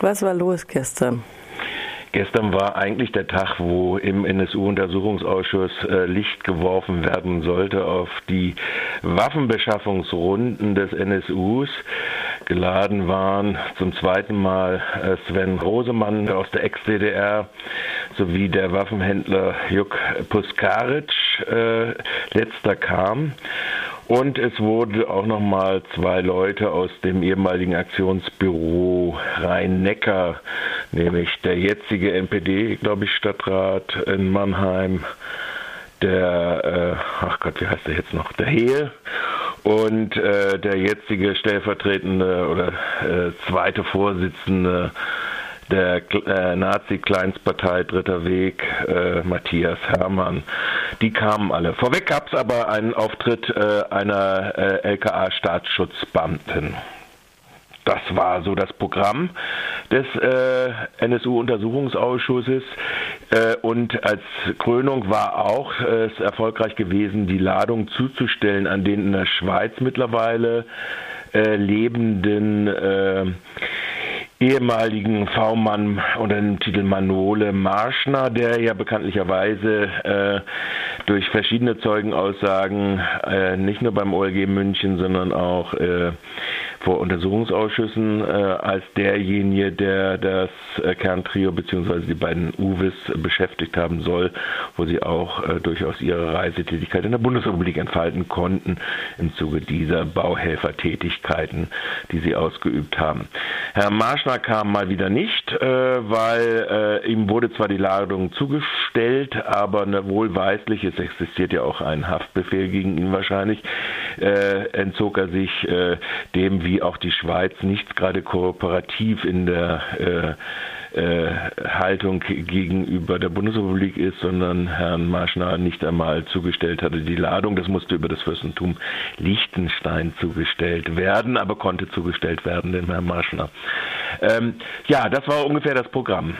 Was war los gestern? Gestern war eigentlich der Tag, wo im NSU-Untersuchungsausschuss äh, Licht geworfen werden sollte auf die Waffenbeschaffungsrunden des NSUs. Geladen waren zum zweiten Mal äh, Sven Rosemann aus der Ex-DDR sowie der Waffenhändler Juk Puskaric. Äh, letzter kam. Und es wurde auch nochmal zwei Leute aus dem ehemaligen Aktionsbüro Rhein-Neckar, nämlich der jetzige NPD, glaube ich, Stadtrat in Mannheim, der, äh, ach Gott, wie heißt der jetzt noch, der Hehl und äh, der jetzige stellvertretende oder äh, zweite Vorsitzende der äh, Nazi-Kleinstpartei Dritter Weg, äh, Matthias Hermann. Die kamen alle. Vorweg gab es aber einen Auftritt äh, einer äh, LKA-Staatsschutzbeamten. Das war so das Programm des äh, NSU-Untersuchungsausschusses. Äh, und als Krönung war auch äh, es erfolgreich gewesen, die Ladung zuzustellen an den in der Schweiz mittlerweile äh, lebenden äh, ehemaligen V-Mann unter dem Titel Manole Marschner, der ja bekanntlicherweise äh, durch verschiedene Zeugenaussagen äh, nicht nur beim OLG München, sondern auch äh, vor Untersuchungsausschüssen äh, als derjenige, der das äh, Kerntrio bzw. die beiden Uwes beschäftigt haben soll, wo sie auch äh, durchaus ihre Reisetätigkeit in der Bundesrepublik entfalten konnten im Zuge dieser Bauhelfertätigkeiten, die sie ausgeübt haben. Herr Marschner kam mal wieder nicht, äh, weil äh, ihm wurde zwar die Ladung zugestellt, aber eine wohlweislich, es existiert ja auch ein Haftbefehl gegen ihn wahrscheinlich, äh, entzog er sich dem, wie auch die Schweiz, nicht gerade kooperativ in der äh, Haltung gegenüber der Bundesrepublik ist, sondern Herrn Marschner nicht einmal zugestellt hatte die Ladung. Das musste über das Fürstentum Liechtenstein zugestellt werden, aber konnte zugestellt werden, dem Herrn Marschner. Ähm, ja, das war ungefähr das Programm.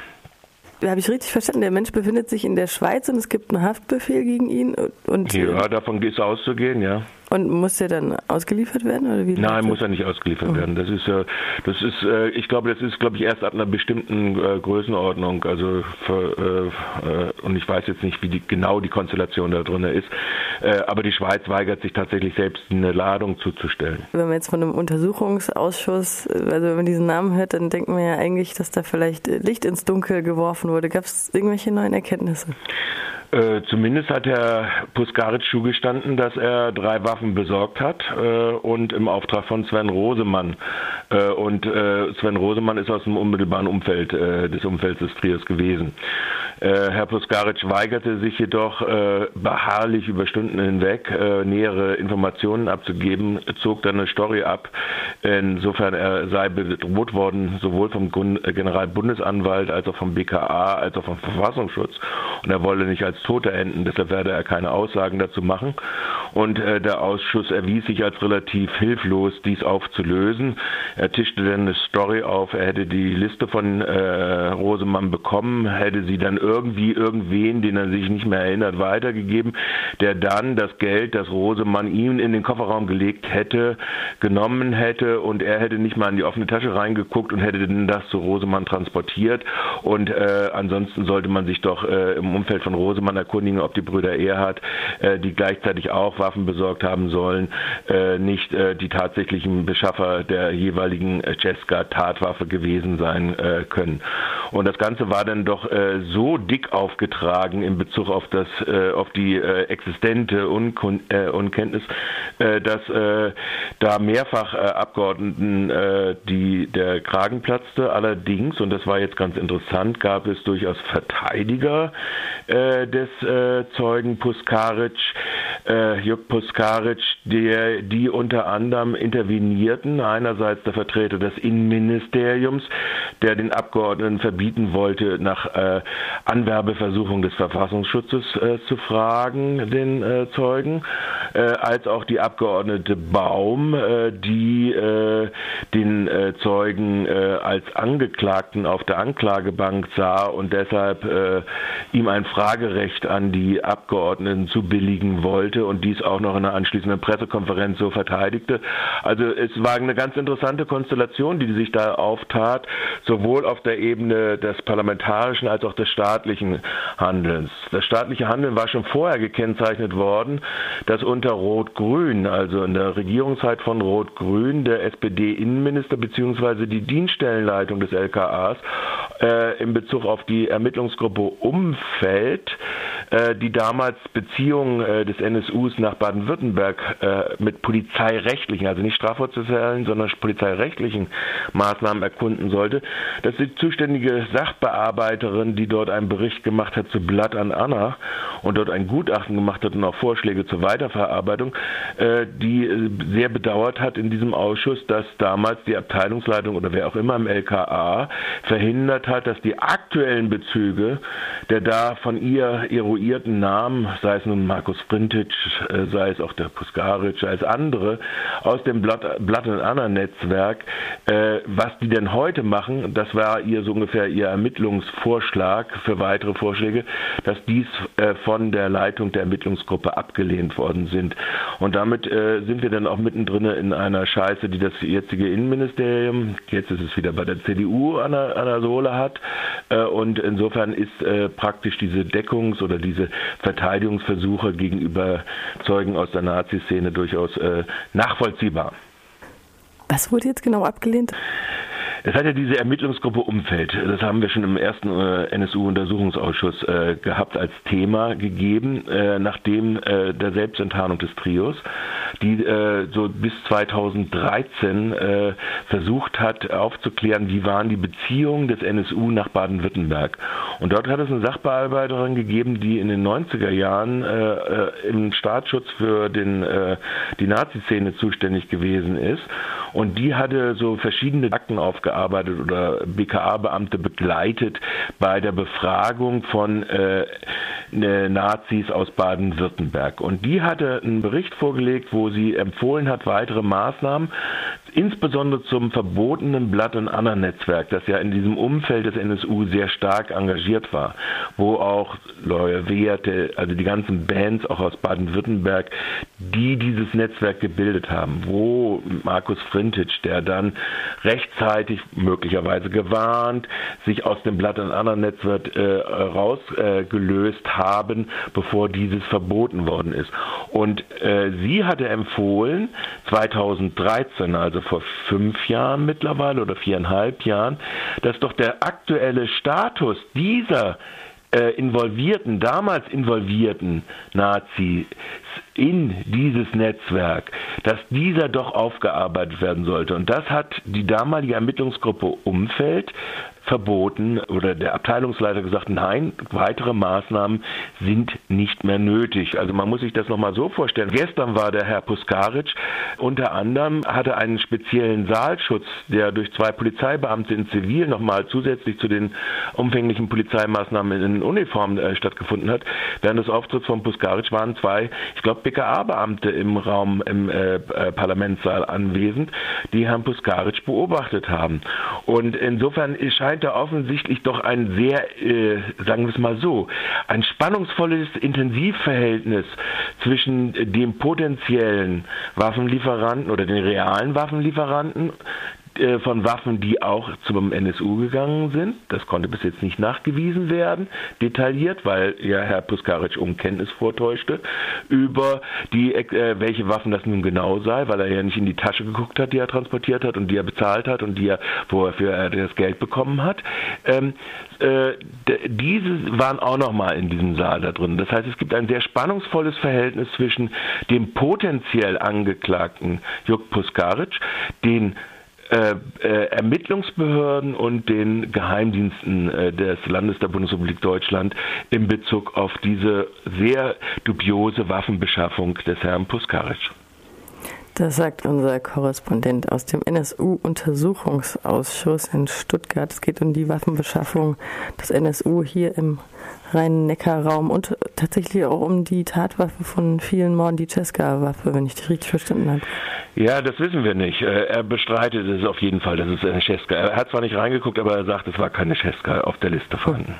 Habe ich richtig verstanden? Der Mensch befindet sich in der Schweiz und es gibt einen Haftbefehl gegen ihn? Und ja, davon ist auszugehen, ja. Und muss der dann ausgeliefert werden oder wie? Nein, muss er nicht ausgeliefert oh. werden. Das ist ja, das ist, äh, ich glaube, das ist, glaube ich, erst ab einer bestimmten äh, Größenordnung. Also für, äh, und ich weiß jetzt nicht, wie die, genau die Konstellation da drin ist. aber die Schweiz weigert sich tatsächlich selbst eine Ladung zuzustellen. Wenn man jetzt von einem Untersuchungsausschuss, also wenn man diesen Namen hört, dann denkt man ja eigentlich, dass da vielleicht Licht ins Dunkel geworfen wurde. Gab es irgendwelche neuen Erkenntnisse? Äh, zumindest hat Herr Puskaric zugestanden, dass er drei Waffen besorgt hat äh, und im Auftrag von Sven Rosemann. Äh, und äh, Sven Rosemann ist aus dem unmittelbaren Umfeld äh, des Umfelds des Trios gewesen. Äh, Herr Puskaric weigerte sich jedoch beharrlich über Stunden hinweg nähere Informationen abzugeben, zog dann eine Story ab, insofern er sei bedroht worden, sowohl vom Generalbundesanwalt als auch vom BKA als auch vom Verfassungsschutz. Und er wolle nicht als Toter enden. Deshalb werde er keine Aussagen dazu machen. Und äh, der Ausschuss erwies sich als relativ hilflos, dies aufzulösen. Er tischte dann eine Story auf, er hätte die Liste von äh, Rosemann bekommen, hätte sie dann irgendwie irgendwen, den er sich nicht mehr erinnert, weitergegeben, der dann das Geld, das Rosemann ihm in den Kofferraum gelegt hätte, genommen hätte und er hätte nicht mal in die offene Tasche reingeguckt und hätte dann das zu Rosemann transportiert. Und äh, ansonsten sollte man sich doch äh, im Umfeld von Rosemann man erkundigen, ob die Brüder Erhard, äh, die gleichzeitig auch Waffen besorgt haben sollen, äh, nicht äh, die tatsächlichen Beschaffer der jeweiligen Cesca-Tatwaffe gewesen sein äh, können. Und das Ganze war dann doch äh, so dick aufgetragen in Bezug auf das, äh, auf die existente Unkun Unkenntnis, dass da mehrfach Abgeordneten die der Kragen platzte. Allerdings, und das war jetzt ganz interessant, gab es durchaus Verteidiger des äh, Zeugen Puskaric, äh, Juk Puskaric, der, die unter anderem intervenierten. Einerseits der Vertreter des Innenministeriums, der den Abgeordneten verbieten wollte, nach äh, Anwerbeversuchung des Verfassungsschutzes äh, zu fragen, den äh, Zeugen, äh, als auch die Abgeordnete Baum, äh, die äh, den Zeugen als Angeklagten auf der Anklagebank sah und deshalb ihm ein Fragerecht Recht an die Abgeordneten zu billigen wollte und dies auch noch in einer anschließenden Pressekonferenz so verteidigte. Also es war eine ganz interessante Konstellation, die sich da auftat, sowohl auf der Ebene des parlamentarischen als auch des staatlichen Handelns. Das staatliche Handeln war schon vorher gekennzeichnet worden, dass unter Rot-Grün, also in der Regierungszeit von Rot-Grün, der SPD-Innenminister bzw. die Dienststellenleitung des LKAs äh, in Bezug auf die Ermittlungsgruppe Umfeld die damals Beziehungen äh, des NSUs nach Baden-Württemberg äh, mit polizeirechtlichen, also nicht strafprozessualen, sondern polizeirechtlichen Maßnahmen erkunden sollte, dass die zuständige Sachbearbeiterin, die dort einen Bericht gemacht hat zu Blatt an Anna und dort ein Gutachten gemacht hat und auch Vorschläge zur Weiterverarbeitung, die sehr bedauert hat in diesem Ausschuss, dass damals die Abteilungsleitung oder wer auch immer im LKA verhindert hat, dass die aktuellen Bezüge der da von ihr eruierten evaluierten Namen, sei es nun Markus Frintic, äh, sei es auch der Puskaric, sei es andere aus dem Blatt, Blatt und Anna Netzwerk, äh, was die denn heute machen, das war ihr so ungefähr ihr Ermittlungsvorschlag für weitere Vorschläge, dass dies äh, von der Leitung der Ermittlungsgruppe abgelehnt worden sind. Und damit sind wir dann auch mittendrin in einer Scheiße, die das jetzige Innenministerium, jetzt ist es wieder bei der CDU an der, an der Sohle hat. Und insofern ist praktisch diese Deckungs- oder die diese Verteidigungsversuche gegenüber Zeugen aus der Nazi-Szene durchaus äh, nachvollziehbar. Was wurde jetzt genau abgelehnt? Es hat ja diese Ermittlungsgruppe Umfeld, das haben wir schon im ersten äh, NSU-Untersuchungsausschuss äh, gehabt als Thema gegeben, äh, nachdem der Selbstenttarnung des Trios, die äh, so bis 2013 äh, versucht hat aufzuklären, wie waren die Beziehungen des NSU nach Baden-Württemberg. Und dort hat es eine Sachbearbeiterin gegeben, die in den 90er Jahren im Staatsschutz für den, die Nazi-Szene zuständig gewesen ist. Und die hatte so verschiedene Akten aufgearbeitet gearbeitet oder BKA-Beamte begleitet bei der Befragung von äh, Nazis aus Baden-Württemberg. Und die hatte einen Bericht vorgelegt, wo sie empfohlen hat, weitere Maßnahmen insbesondere zum verbotenen Blatt- und Anna-Netzwerk, das ja in diesem Umfeld des NSU sehr stark engagiert war, wo auch Leue Werte, also die ganzen Bands auch aus Baden-Württemberg, die dieses Netzwerk gebildet haben, wo Markus Frintic, der dann rechtzeitig, möglicherweise gewarnt, sich aus dem Blatt- und Anna-Netzwerk äh, rausgelöst äh, haben, bevor dieses verboten worden ist. Und äh, sie hatte empfohlen, 2013, also vor fünf Jahren mittlerweile oder viereinhalb Jahren, dass doch der aktuelle Status dieser äh, involvierten, damals involvierten Nazis in dieses Netzwerk, dass dieser doch aufgearbeitet werden sollte. Und das hat die damalige Ermittlungsgruppe Umfeld verboten oder der Abteilungsleiter gesagt, nein, weitere Maßnahmen sind nicht mehr nötig. Also man muss sich das nochmal so vorstellen. Gestern war der Herr Puskaric unter anderem, hatte einen speziellen Saalschutz, der durch zwei Polizeibeamte in Zivil nochmal zusätzlich zu den umfänglichen Polizeimaßnahmen in Uniform äh, stattgefunden hat. Während des Auftritts von Puskaric waren zwei, ich glaube, BKA-Beamte im Raum im äh, äh, Parlamentssaal anwesend, die Herrn Puskaric beobachtet haben. Und insofern scheint da offensichtlich doch ein sehr, äh, sagen wir es mal so, ein spannungsvolles Intensivverhältnis zwischen dem potenziellen Waffenlieferanten oder den realen Waffenlieferanten, äh, von Waffen, die auch zum NSU gegangen sind. Das konnte bis jetzt nicht nachgewiesen werden, detailliert, weil ja Herr Puskaric Unkenntnis vortäuschte über die, äh, welche Waffen das nun genau sei, weil er ja nicht in die Tasche geguckt hat, die er transportiert hat und die er bezahlt hat und die er, wofür er das Geld bekommen hat. Ähm, äh, diese waren auch nochmal in diesem Saal da drin. Das heißt, es gibt ein sehr spannungsvolles Verhältnis zwischen dem potenziell Angeklagten Juk Puskaric, den äh, äh, Ermittlungsbehörden und den Geheimdiensten äh, des Landes der Bundesrepublik Deutschland in Bezug auf diese sehr dubiose Waffenbeschaffung des Herrn Puskaric. Das sagt unser Korrespondent aus dem NSU-Untersuchungsausschuss in Stuttgart. Es geht um die Waffenbeschaffung des NSU hier im Rhein-Neckar-Raum und tatsächlich auch um die Tatwaffe von vielen Morden, die Cesca-Waffe, wenn ich die richtig verstanden habe. Ja, das wissen wir nicht. Äh, er bestreitet es auf jeden Fall, dass es eine Cesca. Er hat zwar nicht reingeguckt, aber er sagt, es war keine Cesca auf der Liste vorhanden.